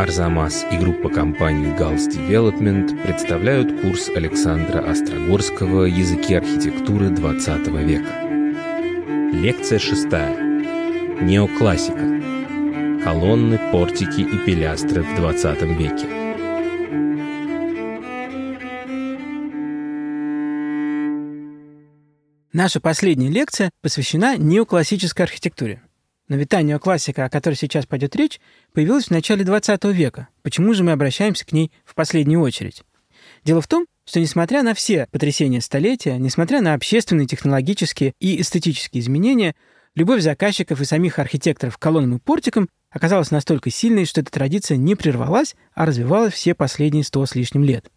Арзамас и группа компаний Gals Development представляют курс Александра Острогорского «Языки архитектуры XX века». Лекция шестая. Неоклассика. Колонны, портики и пилястры в XX веке. Наша последняя лекция посвящена неоклассической архитектуре. Но ведь та неоклассика, о которой сейчас пойдет речь, появилась в начале 20 века. Почему же мы обращаемся к ней в последнюю очередь? Дело в том, что несмотря на все потрясения столетия, несмотря на общественные, технологические и эстетические изменения, любовь заказчиков и самих архитекторов к колоннам и портикам оказалась настолько сильной, что эта традиция не прервалась, а развивалась все последние сто с лишним лет.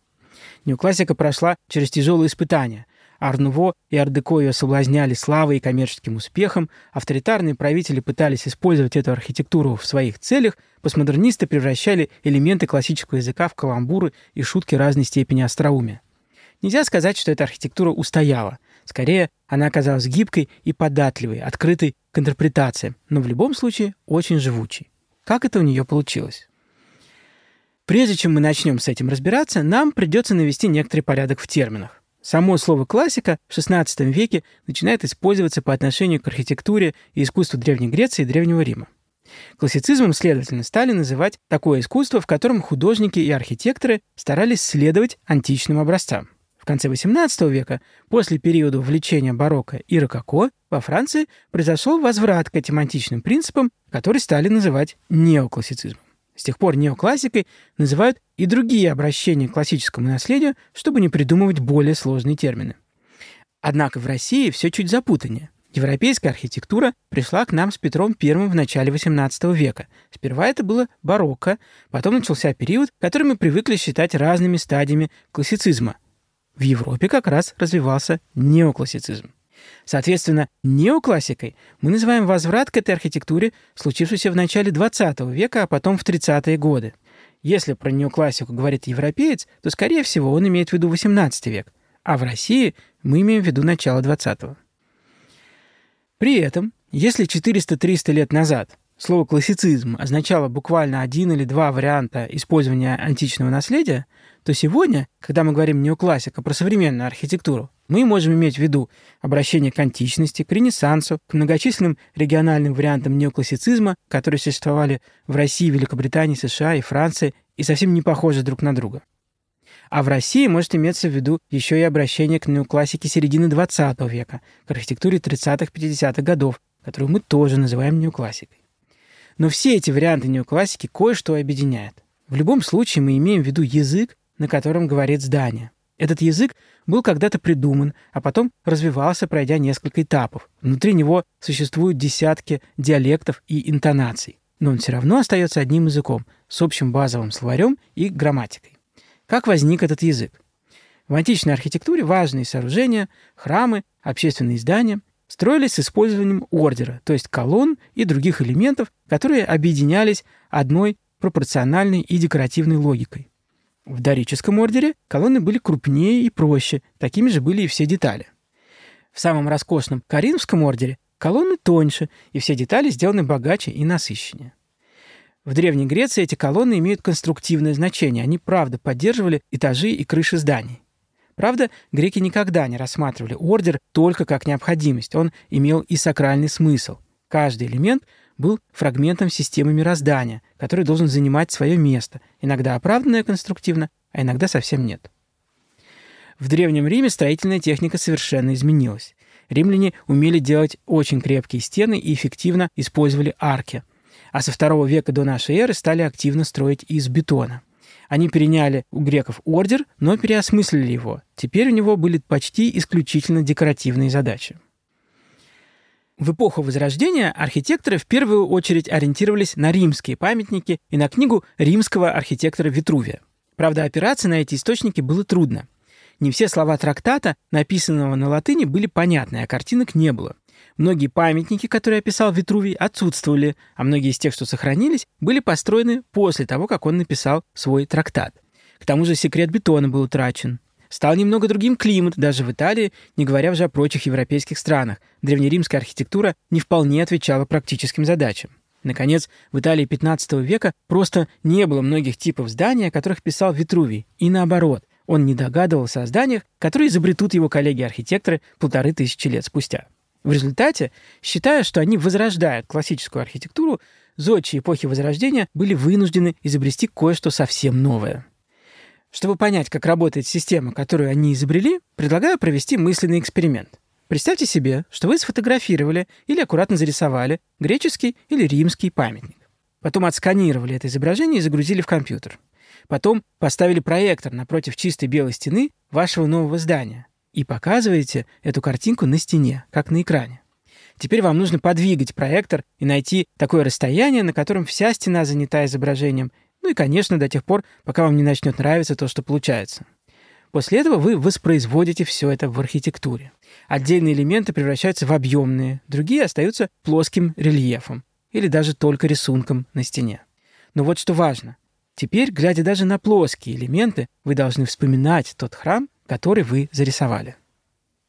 Неоклассика прошла через тяжелые испытания. Арнуво и Ардеко ее соблазняли славой и коммерческим успехом, авторитарные правители пытались использовать эту архитектуру в своих целях, постмодернисты превращали элементы классического языка в каламбуры и шутки разной степени остроумия. Нельзя сказать, что эта архитектура устояла. Скорее, она оказалась гибкой и податливой, открытой к интерпретациям, но в любом случае очень живучей. Как это у нее получилось? Прежде чем мы начнем с этим разбираться, нам придется навести некоторый порядок в терминах. Само слово «классика» в XVI веке начинает использоваться по отношению к архитектуре и искусству Древней Греции и Древнего Рима. Классицизмом, следовательно, стали называть такое искусство, в котором художники и архитекторы старались следовать античным образцам. В конце XVIII века, после периода увлечения барокко и рококо, во Франции произошел возврат к этим античным принципам, которые стали называть неоклассицизмом. С тех пор неоклассикой называют и другие обращения к классическому наследию, чтобы не придумывать более сложные термины. Однако в России все чуть запутаннее. Европейская архитектура пришла к нам с Петром I в начале XVIII века. Сперва это было барокко, потом начался период, который мы привыкли считать разными стадиями классицизма. В Европе как раз развивался неоклассицизм. Соответственно, неоклассикой мы называем возврат к этой архитектуре, случившийся в начале XX века, а потом в 30-е годы. Если про неоклассику говорит европеец, то, скорее всего, он имеет в виду XVIII век, а в России мы имеем в виду начало XX. При этом, если 400-300 лет назад слово «классицизм» означало буквально один или два варианта использования античного наследия, то сегодня, когда мы говорим неоклассика про современную архитектуру, мы можем иметь в виду обращение к античности, к Ренессансу, к многочисленным региональным вариантам неоклассицизма, которые существовали в России, Великобритании, США и Франции и совсем не похожи друг на друга. А в России может иметься в виду еще и обращение к неоклассике середины XX века, к архитектуре 30-50-х годов, которую мы тоже называем неоклассикой. Но все эти варианты неоклассики кое-что объединяют. В любом случае мы имеем в виду язык, на котором говорит здание. Этот язык был когда-то придуман, а потом развивался, пройдя несколько этапов. Внутри него существуют десятки диалектов и интонаций. Но он все равно остается одним языком, с общим базовым словарем и грамматикой. Как возник этот язык? В античной архитектуре важные сооружения, храмы, общественные здания строились с использованием ордера, то есть колонн и других элементов, которые объединялись одной пропорциональной и декоративной логикой. В дорическом ордере колонны были крупнее и проще, такими же были и все детали. В самом роскошном Каринском ордере колонны тоньше, и все детали сделаны богаче и насыщеннее. В Древней Греции эти колонны имеют конструктивное значение. Они, правда, поддерживали этажи и крыши зданий. Правда, греки никогда не рассматривали ордер только как необходимость. Он имел и сакральный смысл. Каждый элемент был фрагментом системы мироздания, который должен занимать свое место, иногда оправданное конструктивно, а иногда совсем нет. В Древнем Риме строительная техника совершенно изменилась. Римляне умели делать очень крепкие стены и эффективно использовали арки. А со второго века до нашей эры стали активно строить из бетона. Они переняли у греков ордер, но переосмыслили его. Теперь у него были почти исключительно декоративные задачи. В эпоху Возрождения архитекторы в первую очередь ориентировались на римские памятники и на книгу римского архитектора Витрувия. Правда, опираться на эти источники было трудно. Не все слова трактата, написанного на латыни, были понятны, а картинок не было. Многие памятники, которые описал Витрувий, отсутствовали, а многие из тех, что сохранились, были построены после того, как он написал свой трактат. К тому же секрет бетона был утрачен. Стал немного другим климат, даже в Италии, не говоря уже о прочих европейских странах. Древнеримская архитектура не вполне отвечала практическим задачам. Наконец, в Италии XV века просто не было многих типов зданий, о которых писал Витрувий, и наоборот, он не догадывался о зданиях, которые изобретут его коллеги-архитекторы полторы тысячи лет спустя. В результате, считая, что они возрождают классическую архитектуру, зодчие эпохи Возрождения были вынуждены изобрести кое-что совсем новое. Чтобы понять, как работает система, которую они изобрели, предлагаю провести мысленный эксперимент. Представьте себе, что вы сфотографировали или аккуратно зарисовали греческий или римский памятник. Потом отсканировали это изображение и загрузили в компьютер. Потом поставили проектор напротив чистой белой стены вашего нового здания и показываете эту картинку на стене, как на экране. Теперь вам нужно подвигать проектор и найти такое расстояние, на котором вся стена занята изображением, ну и, конечно, до тех пор, пока вам не начнет нравиться то, что получается. После этого вы воспроизводите все это в архитектуре. Отдельные элементы превращаются в объемные, другие остаются плоским рельефом или даже только рисунком на стене. Но вот что важно. Теперь, глядя даже на плоские элементы, вы должны вспоминать тот храм, который вы зарисовали.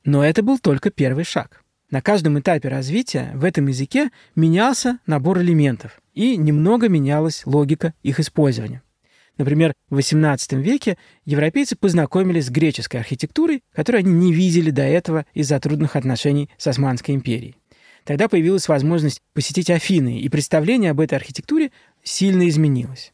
Но это был только первый шаг. На каждом этапе развития в этом языке менялся набор элементов, и немного менялась логика их использования. Например, в XVIII веке европейцы познакомились с греческой архитектурой, которую они не видели до этого из-за трудных отношений с Османской империей. Тогда появилась возможность посетить Афины, и представление об этой архитектуре сильно изменилось.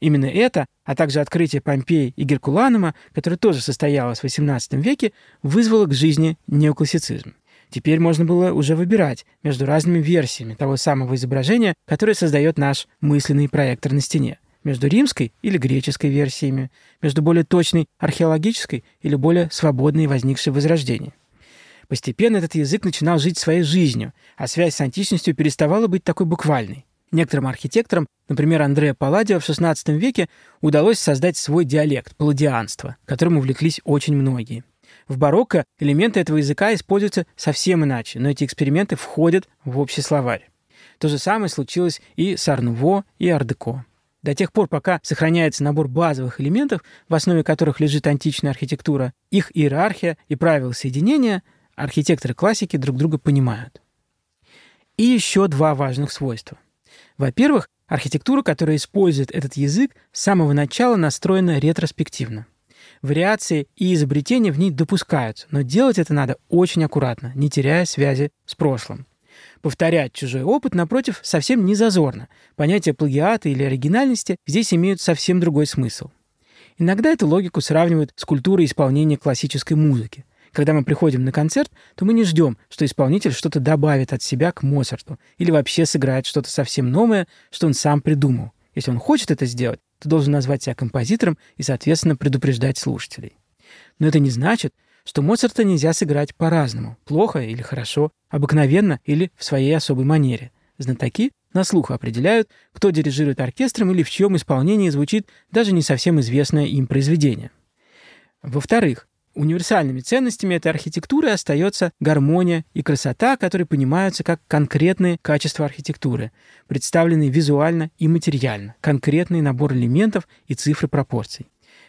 Именно это, а также открытие Помпеи и Геркуланума, которое тоже состоялось в XVIII веке, вызвало к жизни неоклассицизм. Теперь можно было уже выбирать между разными версиями того самого изображения, которое создает наш мысленный проектор на стене. Между римской или греческой версиями, между более точной археологической или более свободной возникшей возрождении. Постепенно этот язык начинал жить своей жизнью, а связь с античностью переставала быть такой буквальной. Некоторым архитекторам, например, Андреа Палладио в XVI веке, удалось создать свой диалект – палладианство, которым увлеклись очень многие. В барокко элементы этого языка используются совсем иначе, но эти эксперименты входят в общий словарь. То же самое случилось и с Арнуво, и Ардеко. До тех пор, пока сохраняется набор базовых элементов, в основе которых лежит античная архитектура, их иерархия и правила соединения, архитекторы классики друг друга понимают. И еще два важных свойства. Во-первых, архитектура, которая использует этот язык, с самого начала настроена ретроспективно. Вариации и изобретения в ней допускаются, но делать это надо очень аккуратно, не теряя связи с прошлым. Повторять чужой опыт, напротив, совсем не зазорно. Понятия плагиата или оригинальности здесь имеют совсем другой смысл. Иногда эту логику сравнивают с культурой исполнения классической музыки. Когда мы приходим на концерт, то мы не ждем, что исполнитель что-то добавит от себя к Моцарту или вообще сыграет что-то совсем новое, что он сам придумал. Если он хочет это сделать, то должен назвать себя композитором и, соответственно, предупреждать слушателей. Но это не значит, что Моцарта нельзя сыграть по-разному, плохо или хорошо, обыкновенно или в своей особой манере. Знатоки на слух определяют, кто дирижирует оркестром или в чьем исполнении звучит даже не совсем известное им произведение. Во-вторых, Универсальными ценностями этой архитектуры остается гармония и красота, которые понимаются как конкретные качества архитектуры, представленные визуально и материально, конкретный набор элементов и цифры пропорций.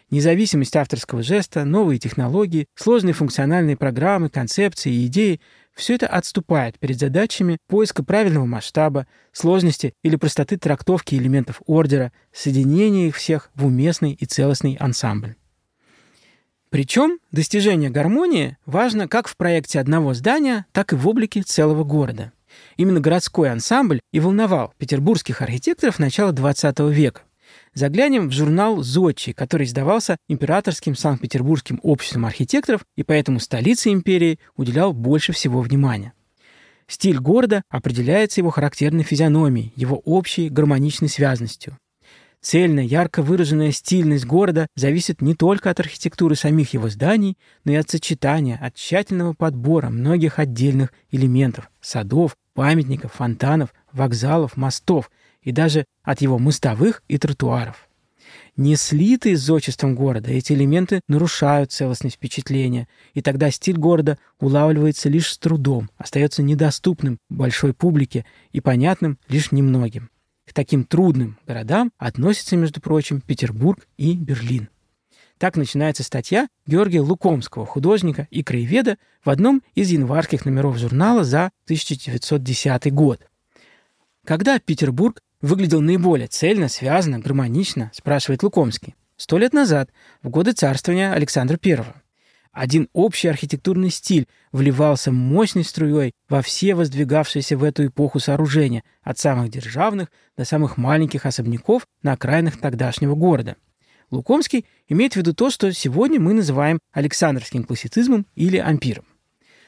Независимость авторского жеста, новые технологии, сложные функциональные программы, концепции и идеи – все это отступает перед задачами поиска правильного масштаба, сложности или простоты трактовки элементов ордера, соединения их всех в уместный и целостный ансамбль. Причем достижение гармонии важно как в проекте одного здания, так и в облике целого города. Именно городской ансамбль и волновал петербургских архитекторов начала XX века. Заглянем в журнал «Зодчий», который издавался Императорским Санкт-Петербургским обществом архитекторов и поэтому столице империи уделял больше всего внимания. Стиль города определяется его характерной физиономией, его общей гармоничной связностью. Цельная, ярко выраженная стильность города зависит не только от архитектуры самих его зданий, но и от сочетания, от тщательного подбора многих отдельных элементов – садов, памятников, фонтанов, вокзалов, мостов и даже от его мостовых и тротуаров. Не слитые с зодчеством города, эти элементы нарушают целостность впечатления, и тогда стиль города улавливается лишь с трудом, остается недоступным большой публике и понятным лишь немногим. К таким трудным городам относятся, между прочим, Петербург и Берлин. Так начинается статья Георгия Лукомского, художника и краеведа, в одном из январских номеров журнала за 1910 год. Когда Петербург выглядел наиболее цельно, связано, гармонично, спрашивает Лукомский. Сто лет назад, в годы царствования Александра I. Один общий архитектурный стиль вливался мощной струей во все воздвигавшиеся в эту эпоху сооружения, от самых державных до самых маленьких особняков на окраинах тогдашнего города. Лукомский имеет в виду то, что сегодня мы называем Александровским классицизмом или ампиром.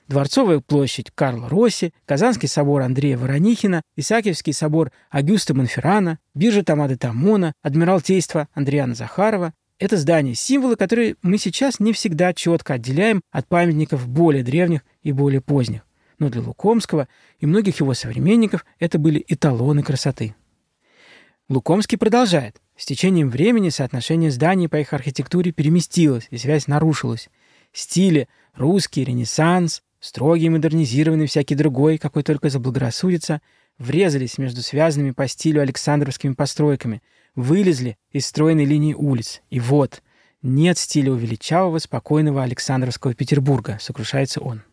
Дворцовая площадь Карла Росси, Казанский собор Андрея Воронихина, Исаакиевский собор Агюста Монферрана, биржа Тамады Тамона, Адмиралтейство Андриана Захарова — это здания, символы, которые мы сейчас не всегда четко отделяем от памятников более древних и более поздних. Но для Лукомского и многих его современников это были эталоны красоты. Лукомский продолжает. С течением времени соотношение зданий по их архитектуре переместилось, и связь нарушилась. Стили — русский, ренессанс, Строгий, модернизированный, всякий другой, какой только заблагорассудится, врезались между связанными по стилю Александровскими постройками, вылезли из стройной линии улиц. И вот, нет стиля у величавого, спокойного Александровского Петербурга, сокрушается он.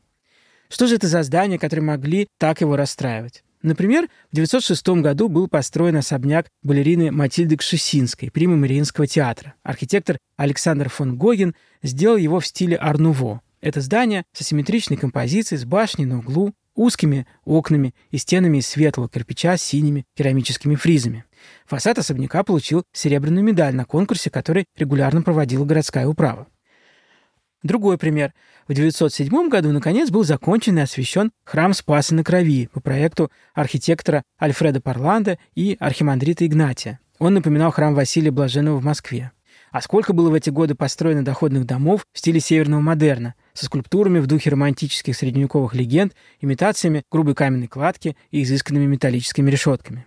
Что же это за здания, которые могли так его расстраивать? Например, в 906 году был построен особняк балерины Матильды Кшесинской, примы Мариинского театра. Архитектор Александр фон Гоген сделал его в стиле Арнуво. Это здание с асимметричной композицией, с башней на углу, узкими окнами и стенами из светлого кирпича с синими керамическими фризами. Фасад особняка получил серебряную медаль на конкурсе, который регулярно проводила городская управа. Другой пример. В 907 году, наконец, был закончен и освящен храм Спаса на Крови по проекту архитектора Альфреда Парланда и архимандрита Игнатия. Он напоминал храм Василия Блаженного в Москве. А сколько было в эти годы построено доходных домов в стиле северного модерна, со скульптурами в духе романтических средневековых легенд, имитациями грубой каменной кладки и изысканными металлическими решетками.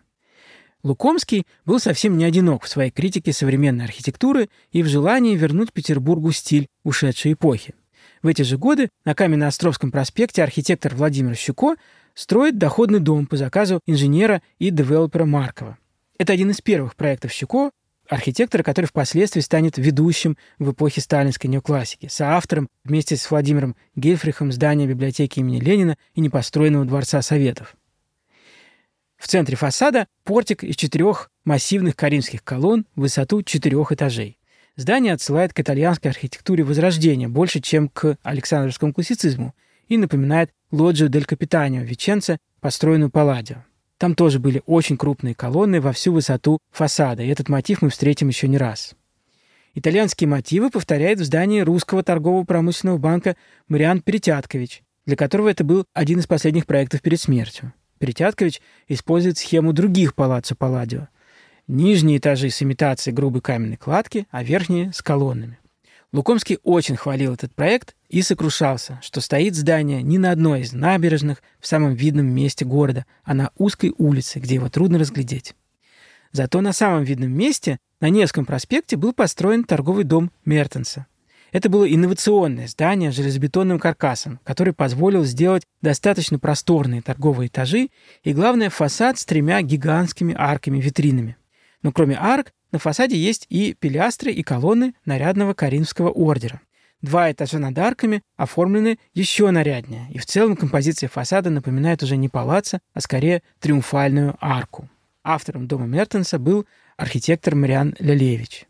Лукомский был совсем не одинок в своей критике современной архитектуры и в желании вернуть Петербургу стиль ушедшей эпохи. В эти же годы на Каменно-Островском проспекте архитектор Владимир Щуко строит доходный дом по заказу инженера и девелопера Маркова. Это один из первых проектов Щуко, архитектора, который впоследствии станет ведущим в эпохе сталинской неоклассики, соавтором вместе с Владимиром Гельфрихом здания библиотеки имени Ленина и непостроенного Дворца Советов. В центре фасада портик из четырех массивных каримских колонн в высоту четырех этажей. Здание отсылает к итальянской архитектуре Возрождения больше, чем к Александровскому классицизму и напоминает лоджию Дель Капитанио Веченце, построенную Палладио. Там тоже были очень крупные колонны во всю высоту фасада, и этот мотив мы встретим еще не раз. Итальянские мотивы повторяет в здании Русского торгово-промышленного банка Мариан Перетяткович, для которого это был один из последних проектов перед смертью. Перетяткович использует схему других палаццо Палладио. Нижние этажи с имитацией грубой каменной кладки, а верхние — с колоннами. Лукомский очень хвалил этот проект и сокрушался, что стоит здание не на одной из набережных в самом видном месте города, а на узкой улице, где его трудно разглядеть. Зато на самом видном месте, на Невском проспекте, был построен торговый дом Мертенса. Это было инновационное здание с железобетонным каркасом, который позволил сделать достаточно просторные торговые этажи и, главное, фасад с тремя гигантскими арками-витринами. Но кроме арк, на фасаде есть и пилястры и колонны нарядного Каринского ордера. Два этажа над арками оформлены еще наряднее, и в целом композиция фасада напоминает уже не палаца, а скорее триумфальную арку. Автором дома Мертенса был архитектор Мариан Лялевич.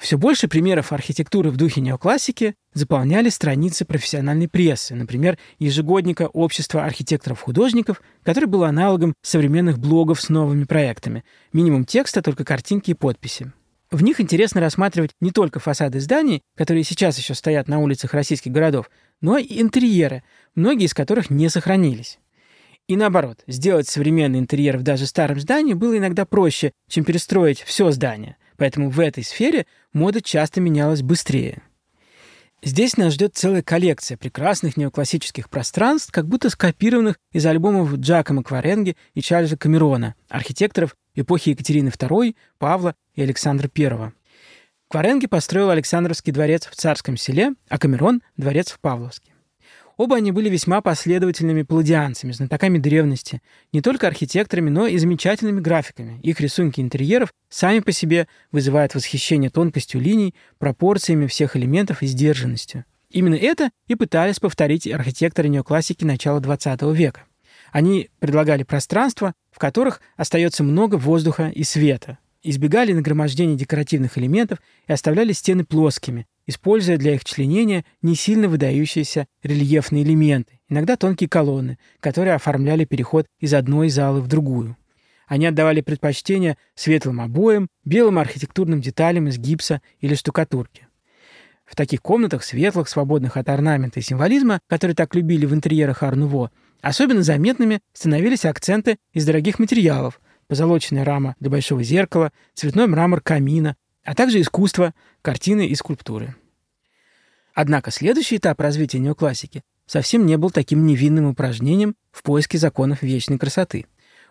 Все больше примеров архитектуры в духе неоклассики заполняли страницы профессиональной прессы, например, ежегодника Общества архитекторов-художников, который был аналогом современных блогов с новыми проектами. Минимум текста, только картинки и подписи. В них интересно рассматривать не только фасады зданий, которые сейчас еще стоят на улицах российских городов, но и интерьеры, многие из которых не сохранились. И наоборот, сделать современный интерьер в даже старом здании было иногда проще, чем перестроить все здание. Поэтому в этой сфере мода часто менялась быстрее. Здесь нас ждет целая коллекция прекрасных неоклассических пространств, как будто скопированных из альбомов Джакома Кваренги и Чарльза Камерона, архитекторов эпохи Екатерины II, Павла и Александра I. Кваренги построил Александровский дворец в Царском селе, а Камерон — дворец в Павловске. Оба они были весьма последовательными палладианцами, знатоками древности, не только архитекторами, но и замечательными графиками. Их рисунки интерьеров сами по себе вызывают восхищение тонкостью линий, пропорциями всех элементов и сдержанностью. Именно это и пытались повторить архитекторы неоклассики начала XX века. Они предлагали пространства, в которых остается много воздуха и света, избегали нагромождения декоративных элементов и оставляли стены плоскими, используя для их членения не сильно выдающиеся рельефные элементы, иногда тонкие колонны, которые оформляли переход из одной залы в другую. Они отдавали предпочтение светлым обоям, белым архитектурным деталям из гипса или штукатурки. В таких комнатах, светлых, свободных от орнамента и символизма, которые так любили в интерьерах Арнуво, особенно заметными становились акценты из дорогих материалов, позолоченная рама для большого зеркала, цветной мрамор камина, а также искусство, картины и скульптуры. Однако следующий этап развития неоклассики совсем не был таким невинным упражнением в поиске законов вечной красоты.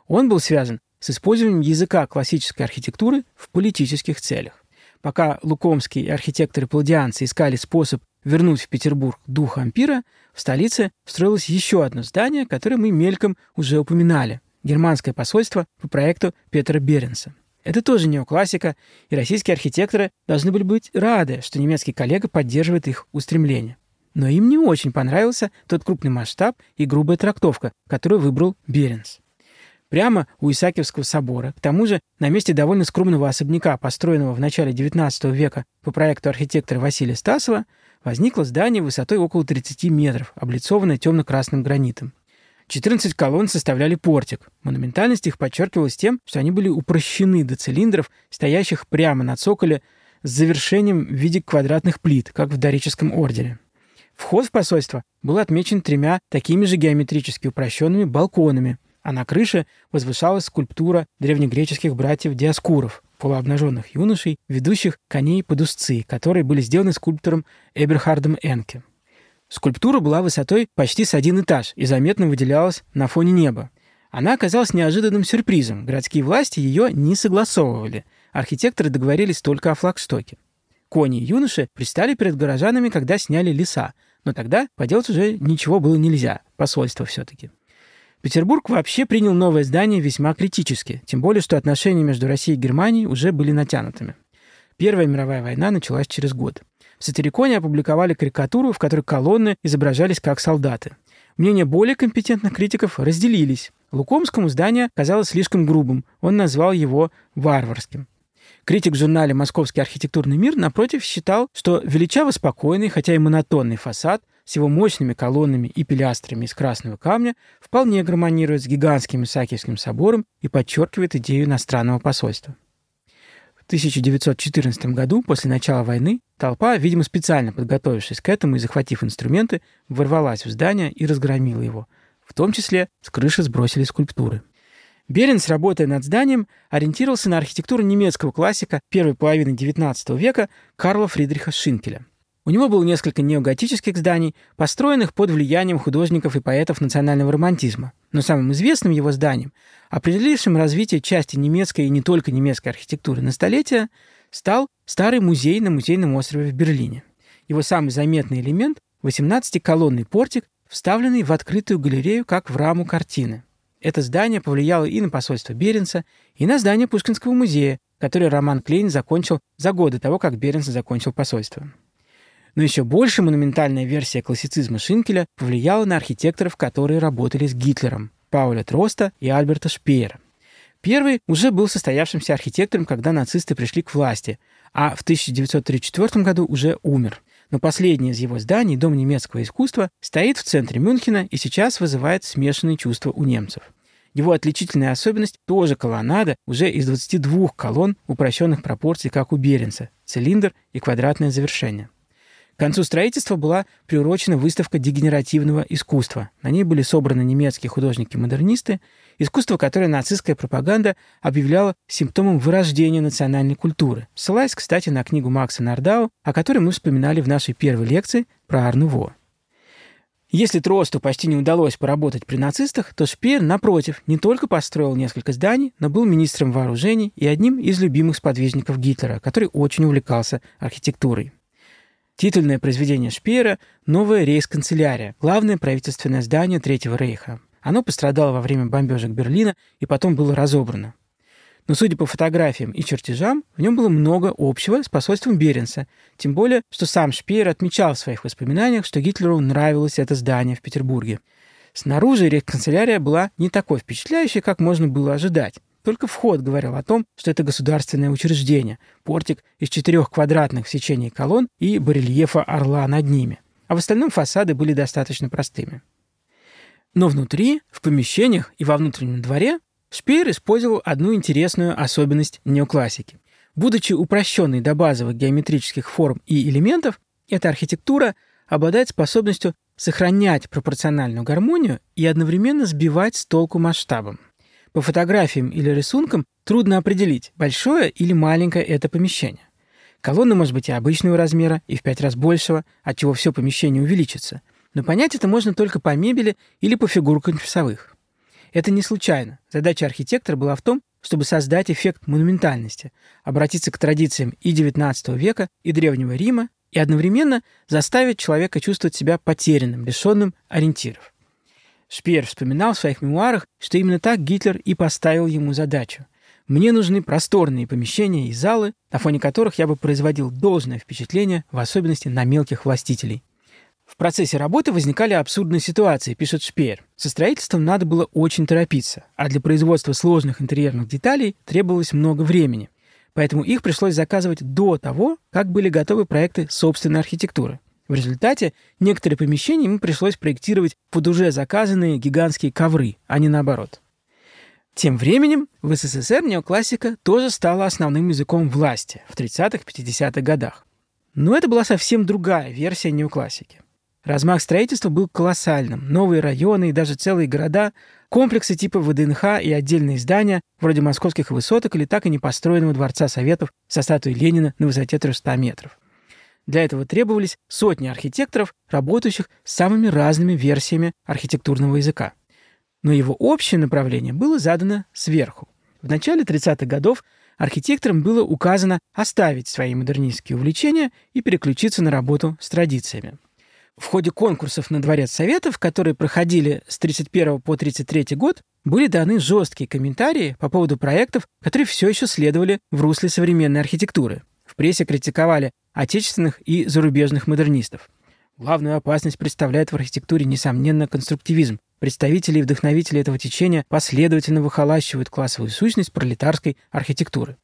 Он был связан с использованием языка классической архитектуры в политических целях. Пока Лукомский и архитекторы-палладианцы искали способ вернуть в Петербург дух ампира, в столице строилось еще одно здание, которое мы мельком уже упоминали – германское посольство по проекту Петра Беренса. Это тоже неоклассика, и российские архитекторы должны были быть рады, что немецкий коллега поддерживает их устремления. Но им не очень понравился тот крупный масштаб и грубая трактовка, которую выбрал Беренс прямо у Исаакиевского собора. К тому же на месте довольно скромного особняка, построенного в начале XIX века по проекту архитектора Василия Стасова, возникло здание высотой около 30 метров, облицованное темно-красным гранитом. 14 колонн составляли портик. Монументальность их подчеркивалась тем, что они были упрощены до цилиндров, стоящих прямо на цоколе с завершением в виде квадратных плит, как в дорическом ордере. Вход в посольство был отмечен тремя такими же геометрически упрощенными балконами, а на крыше возвышалась скульптура древнегреческих братьев Диаскуров, полуобнаженных юношей, ведущих коней под узцы, которые были сделаны скульптором Эберхардом Энке. Скульптура была высотой почти с один этаж и заметно выделялась на фоне неба. Она оказалась неожиданным сюрпризом. Городские власти ее не согласовывали. Архитекторы договорились только о флагштоке. Кони и юноши пристали перед горожанами, когда сняли леса, но тогда поделать уже ничего было нельзя, посольство все-таки. Петербург вообще принял новое здание весьма критически, тем более, что отношения между Россией и Германией уже были натянутыми. Первая мировая война началась через год. В Сатириконе опубликовали карикатуру, в которой колонны изображались как солдаты. Мнения более компетентных критиков разделились. Лукомскому здание казалось слишком грубым, он назвал его варварским. Критик в журнале «Московский архитектурный мир», напротив, считал, что величаво спокойный, хотя и монотонный фасад с его мощными колоннами и пилястрами из красного камня вполне гармонирует с гигантским Исаакиевским собором и подчеркивает идею иностранного посольства. В 1914 году, после начала войны, толпа, видимо, специально подготовившись к этому и захватив инструменты, ворвалась в здание и разгромила его. В том числе с крыши сбросили скульптуры. Беренс, работая над зданием, ориентировался на архитектуру немецкого классика первой половины XIX века Карла Фридриха Шинкеля. У него было несколько неоготических зданий, построенных под влиянием художников и поэтов национального романтизма. Но самым известным его зданием, определившим развитие части немецкой и не только немецкой архитектуры на столетия, стал старый музей на музейном острове в Берлине. Его самый заметный элемент – 18-колонный портик, вставленный в открытую галерею, как в раму картины. Это здание повлияло и на посольство Беренса, и на здание Пушкинского музея, которое Роман Клейн закончил за годы того, как Беренс закончил посольство. Но еще больше монументальная версия классицизма Шинкеля повлияла на архитекторов, которые работали с Гитлером – Пауля Троста и Альберта Шпеера. Первый уже был состоявшимся архитектором, когда нацисты пришли к власти, а в 1934 году уже умер. Но последнее из его зданий, Дом немецкого искусства, стоит в центре Мюнхена и сейчас вызывает смешанные чувства у немцев. Его отличительная особенность тоже колоннада уже из 22 колонн упрощенных пропорций, как у Беренца, цилиндр и квадратное завершение. К концу строительства была приурочена выставка дегенеративного искусства. На ней были собраны немецкие художники-модернисты, искусство, которое нацистская пропаганда объявляла симптомом вырождения национальной культуры, ссылаясь, кстати, на книгу Макса Нардау, о которой мы вспоминали в нашей первой лекции про Арнуво. Если Тросту почти не удалось поработать при нацистах, то Шпеер, напротив, не только построил несколько зданий, но был министром вооружений и одним из любимых сподвижников Гитлера, который очень увлекался архитектурой. Титульное произведение Шпеера – новая рейс-канцелярия, главное правительственное здание Третьего рейха. Оно пострадало во время бомбежек Берлина и потом было разобрано. Но, судя по фотографиям и чертежам, в нем было много общего с посольством Беренса, тем более, что сам Шпеер отмечал в своих воспоминаниях, что Гитлеру нравилось это здание в Петербурге. Снаружи реканцелярия была не такой впечатляющей, как можно было ожидать. Только вход говорил о том, что это государственное учреждение, портик из четырех квадратных в сечении колонн и барельефа орла над ними. А в остальном фасады были достаточно простыми. Но внутри, в помещениях и во внутреннем дворе Шпеер использовал одну интересную особенность неоклассики. Будучи упрощенной до базовых геометрических форм и элементов, эта архитектура обладает способностью сохранять пропорциональную гармонию и одновременно сбивать с толку масштабом. По фотографиям или рисункам трудно определить, большое или маленькое это помещение. Колонна может быть и обычного размера, и в пять раз большего, отчего все помещение увеличится. Но понять это можно только по мебели или по фигуркам часовых. Это не случайно. Задача архитектора была в том, чтобы создать эффект монументальности, обратиться к традициям и XIX века, и Древнего Рима, и одновременно заставить человека чувствовать себя потерянным, лишенным ориентиров. Шпеер вспоминал в своих мемуарах, что именно так Гитлер и поставил ему задачу. «Мне нужны просторные помещения и залы, на фоне которых я бы производил должное впечатление, в особенности на мелких властителей». В процессе работы возникали абсурдные ситуации, пишет Шпеер. Со строительством надо было очень торопиться, а для производства сложных интерьерных деталей требовалось много времени. Поэтому их пришлось заказывать до того, как были готовы проекты собственной архитектуры. В результате некоторые помещения ему пришлось проектировать под уже заказанные гигантские ковры, а не наоборот. Тем временем в СССР неоклассика тоже стала основным языком власти в 30-50-х годах. Но это была совсем другая версия неоклассики. Размах строительства был колоссальным. Новые районы и даже целые города, комплексы типа ВДНХ и отдельные здания, вроде московских высоток или так и не построенного Дворца Советов со статуей Ленина на высоте 300 метров. Для этого требовались сотни архитекторов, работающих с самыми разными версиями архитектурного языка. Но его общее направление было задано сверху. В начале 30-х годов архитекторам было указано оставить свои модернистские увлечения и переключиться на работу с традициями. В ходе конкурсов на Дворец Советов, которые проходили с 31 по 33 год, были даны жесткие комментарии по поводу проектов, которые все еще следовали в русле современной архитектуры. В прессе критиковали отечественных и зарубежных модернистов. Главную опасность представляет в архитектуре, несомненно, конструктивизм. Представители и вдохновители этого течения последовательно выхолащивают классовую сущность пролетарской архитектуры.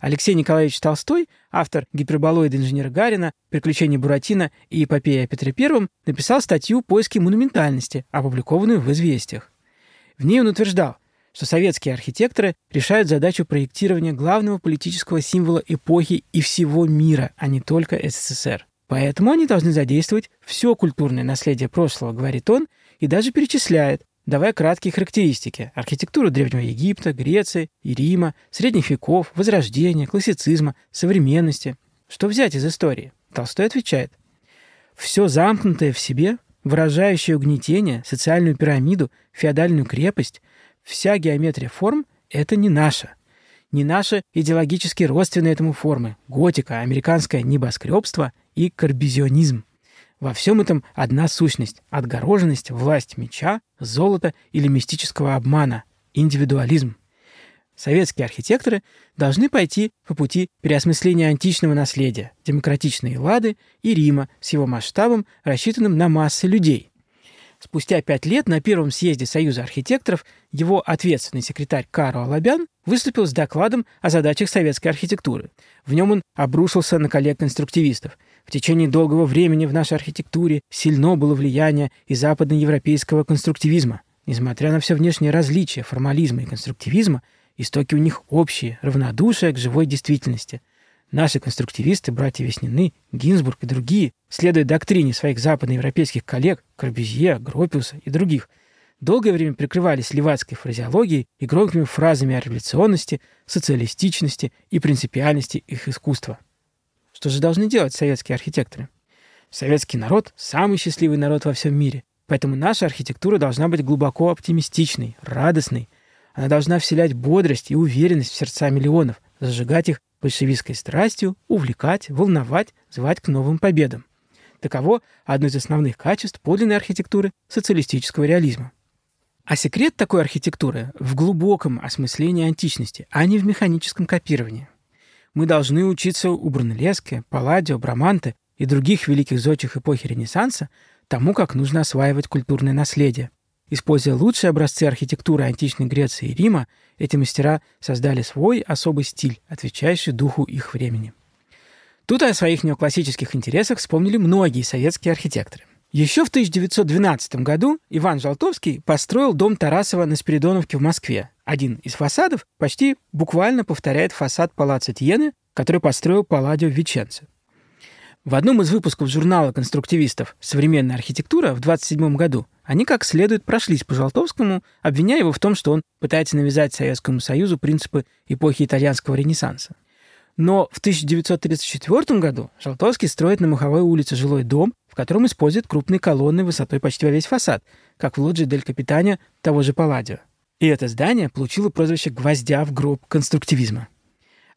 Алексей Николаевич Толстой, автор гиперболоида инженера Гарина, приключения Буратино и эпопея о Петре I, написал статью «Поиски монументальности», опубликованную в «Известиях». В ней он утверждал – что советские архитекторы решают задачу проектирования главного политического символа эпохи и всего мира, а не только СССР. Поэтому они должны задействовать все культурное наследие прошлого, говорит он, и даже перечисляет, давая краткие характеристики архитектуры Древнего Египта, Греции и Рима, средних веков, Возрождения, классицизма, современности. Что взять из истории? Толстой отвечает. Все замкнутое в себе, выражающее угнетение, социальную пирамиду, феодальную крепость, Вся геометрия форм — это не наша. Не наши идеологически родственные этому формы — готика, американское небоскребство и карбизионизм. Во всем этом одна сущность — отгороженность, власть меча, золота или мистического обмана — индивидуализм. Советские архитекторы должны пойти по пути переосмысления античного наследия, демократичной Лады и Рима с его масштабом, рассчитанным на массы людей, Спустя пять лет на первом съезде Союза архитекторов его ответственный секретарь Каро Алабян выступил с докладом о задачах советской архитектуры. В нем он обрушился на коллег-конструктивистов. В течение долгого времени в нашей архитектуре сильно было влияние и западноевропейского конструктивизма. Несмотря на все внешние различия формализма и конструктивизма, истоки у них общие, равнодушие к живой действительности – Наши конструктивисты, братья Веснины, Гинзбург и другие, следуя доктрине своих западноевропейских коллег Корбюзье, Гропиуса и других, долгое время прикрывались левацкой фразеологией и громкими фразами о революционности, социалистичности и принципиальности их искусства. Что же должны делать советские архитекторы? Советский народ – самый счастливый народ во всем мире, поэтому наша архитектура должна быть глубоко оптимистичной, радостной. Она должна вселять бодрость и уверенность в сердца миллионов, зажигать их большевистской страстью увлекать, волновать, звать к новым победам. Таково одно из основных качеств подлинной архитектуры социалистического реализма. А секрет такой архитектуры в глубоком осмыслении античности, а не в механическом копировании. Мы должны учиться у Брунеллески, Палладио, Браманте и других великих зодчих эпохи Ренессанса тому, как нужно осваивать культурное наследие. Используя лучшие образцы архитектуры античной Греции и Рима, эти мастера создали свой особый стиль, отвечающий духу их времени. Тут о своих неоклассических интересах вспомнили многие советские архитекторы. Еще в 1912 году Иван Жалтовский построил дом Тарасова на Спиридоновке в Москве. Один из фасадов почти буквально повторяет фасад палаца Тиены, который построил Палладио в Веченце. В одном из выпусков журнала конструктивистов «Современная архитектура» в 1927 году они как следует прошлись по Жалтовскому, обвиняя его в том, что он пытается навязать Советскому Союзу принципы эпохи итальянского ренессанса. Но в 1934 году Жалтовский строит на Маховой улице жилой дом, в котором использует крупные колонны высотой почти во весь фасад, как в лоджии Дель Капитания того же Палладио. И это здание получило прозвище «гвоздя в гроб конструктивизма».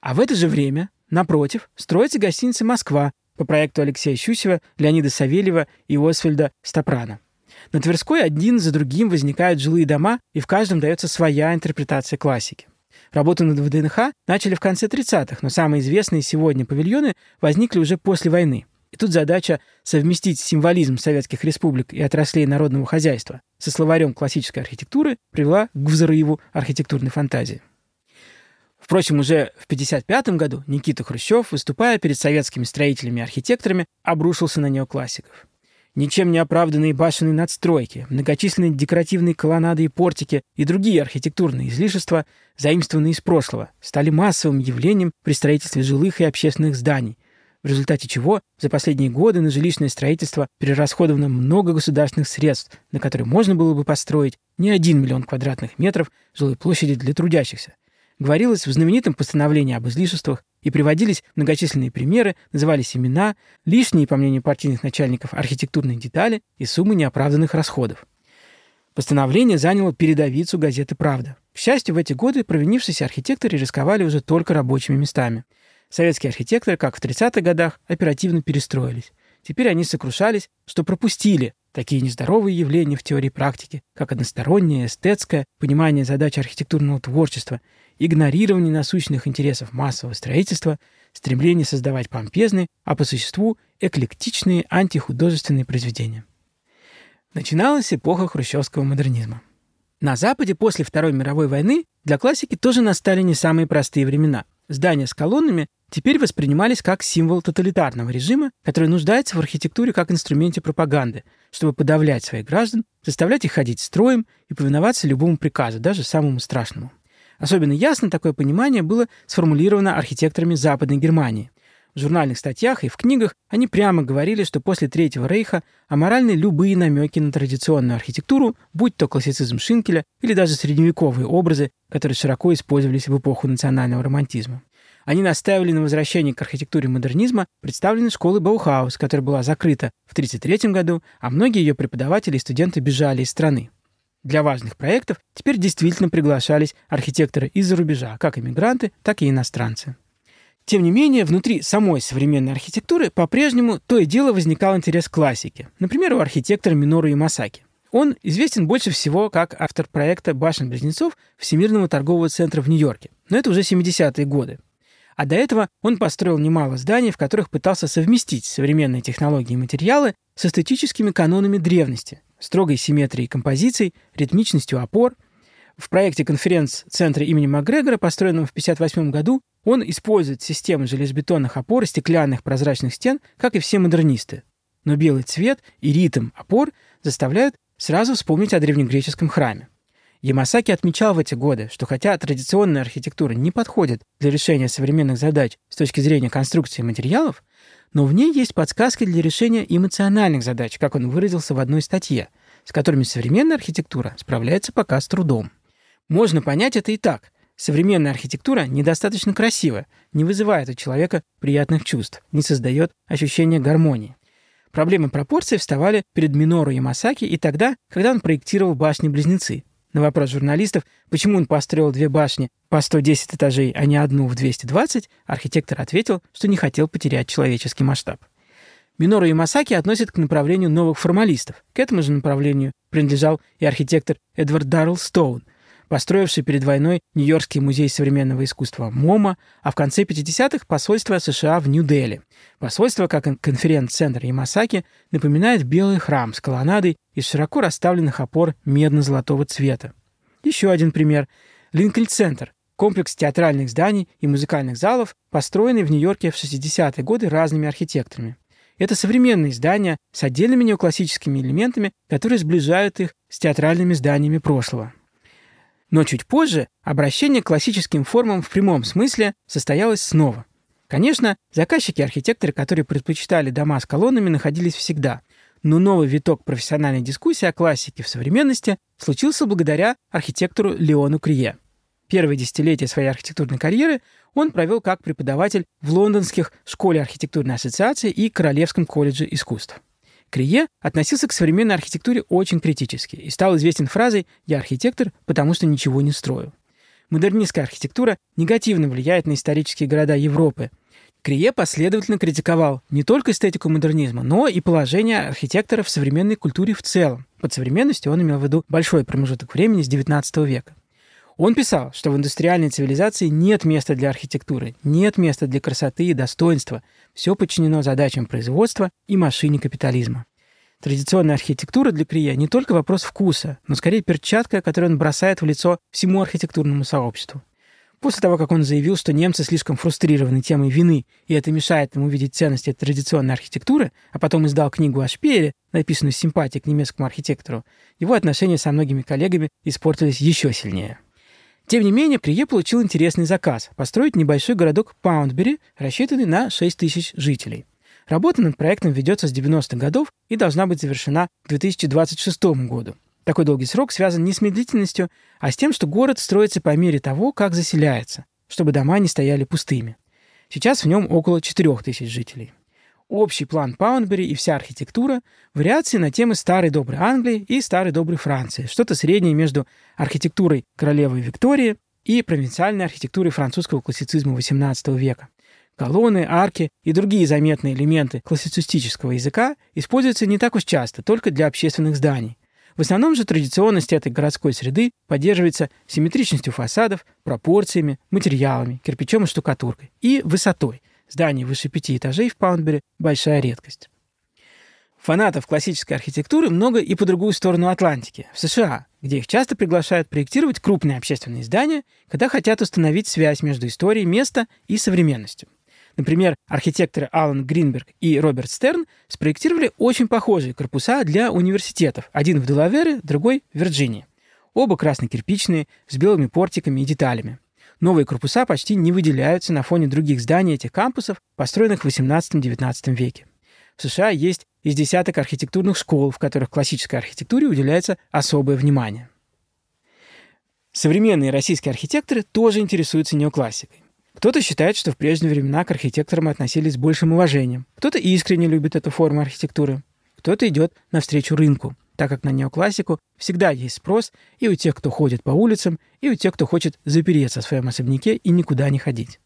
А в это же время, напротив, строится гостиница «Москва» по проекту Алексея Щусева, Леонида Савельева и Освальда Стопрана. На Тверской один за другим возникают жилые дома, и в каждом дается своя интерпретация классики. Работу над ВДНХ начали в конце 30-х, но самые известные сегодня павильоны возникли уже после войны. И тут задача совместить символизм советских республик и отраслей народного хозяйства со словарем классической архитектуры привела к взрыву архитектурной фантазии. Впрочем, уже в 1955 году Никита Хрущев, выступая перед советскими строителями и архитекторами, обрушился на неоклассиков. Ничем не оправданные башенные надстройки, многочисленные декоративные колоннады и портики и другие архитектурные излишества, заимствованные из прошлого, стали массовым явлением при строительстве жилых и общественных зданий, в результате чего за последние годы на жилищное строительство перерасходовано много государственных средств, на которые можно было бы построить не один миллион квадратных метров жилой площади для трудящихся, говорилось в знаменитом постановлении об излишествах и приводились многочисленные примеры, назывались имена, лишние, по мнению партийных начальников, архитектурные детали и суммы неоправданных расходов. Постановление заняло передовицу газеты «Правда». К счастью, в эти годы провинившиеся архитекторы рисковали уже только рабочими местами. Советские архитекторы, как в 30-х годах, оперативно перестроились. Теперь они сокрушались, что пропустили такие нездоровые явления в теории практики, как одностороннее, эстетское понимание задач архитектурного творчества игнорирование насущных интересов массового строительства, стремление создавать помпезные, а по существу эклектичные антихудожественные произведения. Начиналась эпоха хрущевского модернизма. На Западе после Второй мировой войны для классики тоже настали не самые простые времена. Здания с колоннами теперь воспринимались как символ тоталитарного режима, который нуждается в архитектуре как инструменте пропаганды, чтобы подавлять своих граждан, заставлять их ходить строем и повиноваться любому приказу, даже самому страшному. Особенно ясно такое понимание было сформулировано архитекторами Западной Германии. В журнальных статьях и в книгах они прямо говорили, что после Третьего Рейха аморальны любые намеки на традиционную архитектуру, будь то классицизм Шинкеля или даже средневековые образы, которые широко использовались в эпоху национального романтизма. Они настаивали на возвращении к архитектуре модернизма представленной школы Баухаус, которая была закрыта в 1933 году, а многие ее преподаватели и студенты бежали из страны. Для важных проектов теперь действительно приглашались архитекторы из-за рубежа, как иммигранты, так и иностранцы. Тем не менее, внутри самой современной архитектуры по-прежнему то и дело возникал интерес к классике. Например, у архитектора Минору Ямасаки. Он известен больше всего как автор проекта «Башен-близнецов» Всемирного торгового центра в Нью-Йорке. Но это уже 70-е годы. А до этого он построил немало зданий, в которых пытался совместить современные технологии и материалы с эстетическими канонами древности, строгой симметрией композиций, ритмичностью опор. В проекте конференц-центра имени Макгрегора, построенном в 1958 году, он использует систему железобетонных опор и стеклянных прозрачных стен, как и все модернисты. Но белый цвет и ритм опор заставляют сразу вспомнить о древнегреческом храме. Ямасаки отмечал в эти годы, что хотя традиционная архитектура не подходит для решения современных задач с точки зрения конструкции материалов, но в ней есть подсказки для решения эмоциональных задач, как он выразился в одной статье, с которыми современная архитектура справляется пока с трудом. Можно понять это и так. Современная архитектура недостаточно красива, не вызывает у человека приятных чувств, не создает ощущения гармонии. Проблемы пропорций вставали перед Минору Ямасаки и тогда, когда он проектировал башни-близнецы, на вопрос журналистов, почему он построил две башни по 110 этажей, а не одну в 220, архитектор ответил, что не хотел потерять человеческий масштаб. Минору Ямасаки относят к направлению новых формалистов. К этому же направлению принадлежал и архитектор Эдвард Даррелл Стоун. Построивший перед войной Нью-Йоркский музей современного искусства МОМА, а в конце 50-х посольство США в Нью-Дели. Посольство, как конференц-центр Ямасаки, напоминает белый храм с колоннадой из широко расставленных опор медно-золотого цвета. Еще один пример. Линкольн-центр – комплекс театральных зданий и музыкальных залов, построенный в Нью-Йорке в 60-е годы разными архитекторами. Это современные здания с отдельными неоклассическими элементами, которые сближают их с театральными зданиями прошлого. Но чуть позже обращение к классическим формам в прямом смысле состоялось снова. Конечно, заказчики-архитекторы, которые предпочитали дома с колоннами, находились всегда. Но новый виток профессиональной дискуссии о классике в современности случился благодаря архитектору Леону Крие. Первое десятилетие своей архитектурной карьеры он провел как преподаватель в лондонских школе архитектурной ассоциации и Королевском колледже искусств. Крие относился к современной архитектуре очень критически и стал известен фразой «я архитектор, потому что ничего не строю». Модернистская архитектура негативно влияет на исторические города Европы. Крие последовательно критиковал не только эстетику модернизма, но и положение архитектора в современной культуре в целом. Под современностью он имел в виду большой промежуток времени с XIX века. Он писал, что в индустриальной цивилизации нет места для архитектуры, нет места для красоты и достоинства. Все подчинено задачам производства и машине капитализма. Традиционная архитектура для Крия не только вопрос вкуса, но скорее перчатка, которую он бросает в лицо всему архитектурному сообществу. После того, как он заявил, что немцы слишком фрустрированы темой вины, и это мешает ему видеть ценности традиционной архитектуры, а потом издал книгу о Шпеере, написанную с симпатией к немецкому архитектору, его отношения со многими коллегами испортились еще сильнее. Тем не менее, Прие получил интересный заказ – построить небольшой городок Паундбери, рассчитанный на 6 тысяч жителей. Работа над проектом ведется с 90-х годов и должна быть завершена к 2026 году. Такой долгий срок связан не с медлительностью, а с тем, что город строится по мере того, как заселяется, чтобы дома не стояли пустыми. Сейчас в нем около 4 тысяч жителей общий план Паундбери и вся архитектура – вариации на темы старой доброй Англии и старой доброй Франции, что-то среднее между архитектурой королевы Виктории и провинциальной архитектурой французского классицизма XVIII века. Колонны, арки и другие заметные элементы классицистического языка используются не так уж часто, только для общественных зданий. В основном же традиционность этой городской среды поддерживается симметричностью фасадов, пропорциями, материалами, кирпичом и штукатуркой и высотой – Здание выше пяти этажей в Паундбери – большая редкость. Фанатов классической архитектуры много и по другую сторону Атлантики, в США, где их часто приглашают проектировать крупные общественные здания, когда хотят установить связь между историей места и современностью. Например, архитекторы Алан Гринберг и Роберт Стерн спроектировали очень похожие корпуса для университетов, один в Делавере, другой в Вирджинии. Оба красно-кирпичные, с белыми портиками и деталями. Новые корпуса почти не выделяются на фоне других зданий этих кампусов, построенных в XVIII-XIX веке. В США есть из десяток архитектурных школ, в которых классической архитектуре уделяется особое внимание. Современные российские архитекторы тоже интересуются неоклассикой. Кто-то считает, что в прежние времена к архитекторам относились с большим уважением, кто-то искренне любит эту форму архитектуры, кто-то идет навстречу рынку так как на неоклассику всегда есть спрос и у тех, кто ходит по улицам, и у тех, кто хочет запереться в своем особняке и никуда не ходить.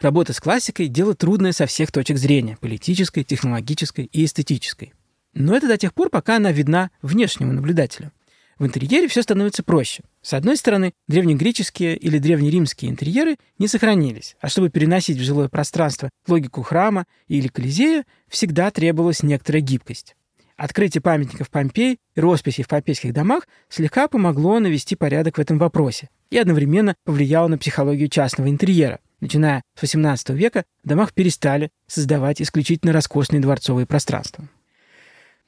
Работа с классикой – дело трудное со всех точек зрения – политической, технологической и эстетической. Но это до тех пор, пока она видна внешнему наблюдателю. В интерьере все становится проще. С одной стороны, древнегреческие или древнеримские интерьеры не сохранились, а чтобы переносить в жилое пространство логику храма или колизея, всегда требовалась некоторая гибкость. Открытие памятников Помпей и росписи в помпейских домах слегка помогло навести порядок в этом вопросе и одновременно повлияло на психологию частного интерьера. Начиная с XVIII века в домах перестали создавать исключительно роскошные дворцовые пространства.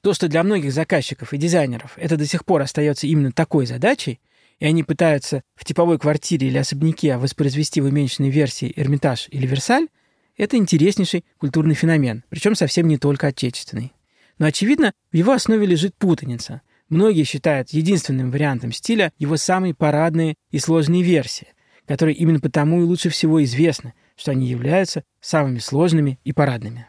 То, что для многих заказчиков и дизайнеров это до сих пор остается именно такой задачей, и они пытаются в типовой квартире или особняке воспроизвести в уменьшенной версии Эрмитаж или Версаль, это интереснейший культурный феномен, причем совсем не только отечественный. Но, очевидно, в его основе лежит путаница. Многие считают единственным вариантом стиля его самые парадные и сложные версии, которые именно потому и лучше всего известны, что они являются самыми сложными и парадными.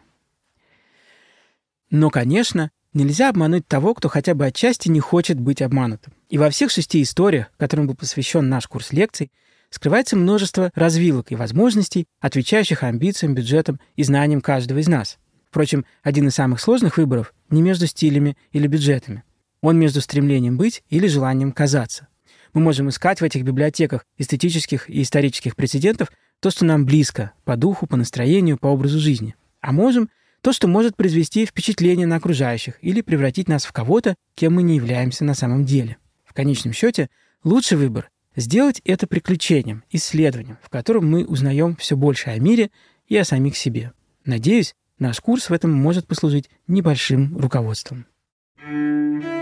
Но, конечно, нельзя обмануть того, кто хотя бы отчасти не хочет быть обманутым. И во всех шести историях, которым был посвящен наш курс лекций, скрывается множество развилок и возможностей, отвечающих амбициям, бюджетам и знаниям каждого из нас – Впрочем, один из самых сложных выборов не между стилями или бюджетами. Он между стремлением быть или желанием казаться. Мы можем искать в этих библиотеках эстетических и исторических прецедентов то, что нам близко, по духу, по настроению, по образу жизни. А можем то, что может произвести впечатление на окружающих или превратить нас в кого-то, кем мы не являемся на самом деле. В конечном счете, лучший выбор — сделать это приключением, исследованием, в котором мы узнаем все больше о мире и о самих себе. Надеюсь, наш курс в этом может послужить небольшим руководством.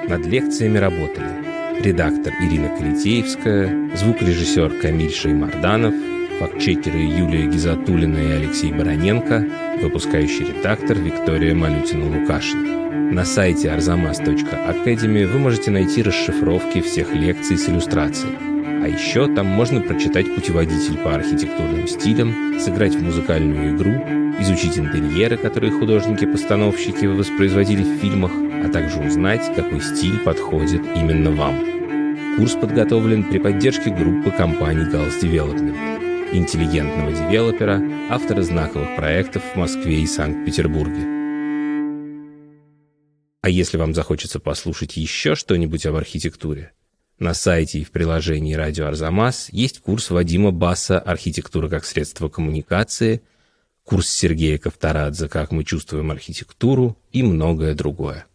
Над лекциями работали редактор Ирина Калитеевская, звукорежиссер Камиль Шеймарданов, фактчекеры Юлия Гизатулина и Алексей Бароненко, выпускающий редактор Виктория Малютина-Лукашина. На сайте arzamas.academy вы можете найти расшифровки всех лекций с иллюстрацией. А еще там можно прочитать путеводитель по архитектурным стилям, сыграть в музыкальную игру, изучить интерьеры, которые художники-постановщики воспроизводили в фильмах, а также узнать, какой стиль подходит именно вам. Курс подготовлен при поддержке группы компаний Gals Development интеллигентного девелопера, автора знаковых проектов в Москве и Санкт-Петербурге. А если вам захочется послушать еще что-нибудь об архитектуре, на сайте и в приложении «Радио Арзамас» есть курс Вадима Баса «Архитектура как средство коммуникации», курс Сергея Ковторадзе «Как мы чувствуем архитектуру» и многое другое.